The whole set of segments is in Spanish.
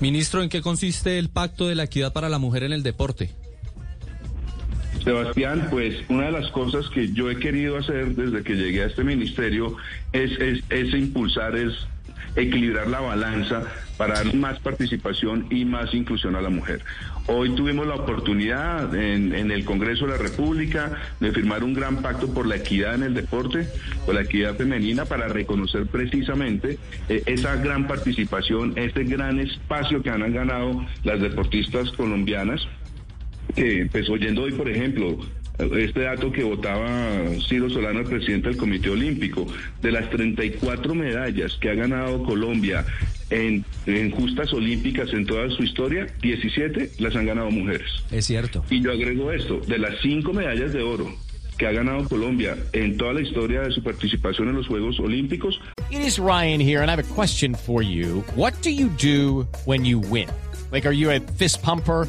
Ministro, ¿en qué consiste el Pacto de la Equidad para la Mujer en el Deporte? Sebastián, pues una de las cosas que yo he querido hacer desde que llegué a este ministerio es, es, es impulsar, es equilibrar la balanza para dar más participación y más inclusión a la mujer. Hoy tuvimos la oportunidad en, el Congreso de la República de firmar un gran pacto por la equidad en el deporte, por la equidad femenina, para reconocer precisamente eh, esa gran participación, este gran espacio que han ganado las deportistas colombianas. Que, pues oyendo hoy, por ejemplo, este dato que votaba Ciro Solano, el presidente del Comité Olímpico, de las 34 medallas que ha ganado Colombia en, en, justas olímpicas en toda su historia, 17 las han ganado mujeres. Es cierto. Y yo agrego esto, de las cinco medallas de oro que ha ganado Colombia en toda la historia de su participación en los Juegos Olímpicos. It is Ryan here and I have a question for you. What do you do when you win? Like, are you a fist pumper?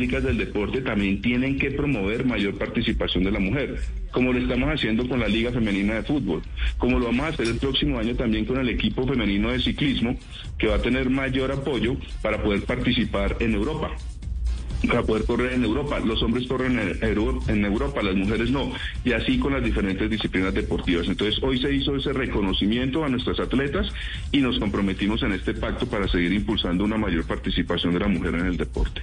públicas del deporte también tienen que promover mayor participación de la mujer, como lo estamos haciendo con la Liga Femenina de Fútbol, como lo vamos a hacer el próximo año también con el equipo femenino de ciclismo, que va a tener mayor apoyo para poder participar en Europa para poder correr en Europa. Los hombres corren en Europa, las mujeres no. Y así con las diferentes disciplinas deportivas. Entonces, hoy se hizo ese reconocimiento a nuestras atletas y nos comprometimos en este pacto para seguir impulsando una mayor participación de la mujer en el deporte.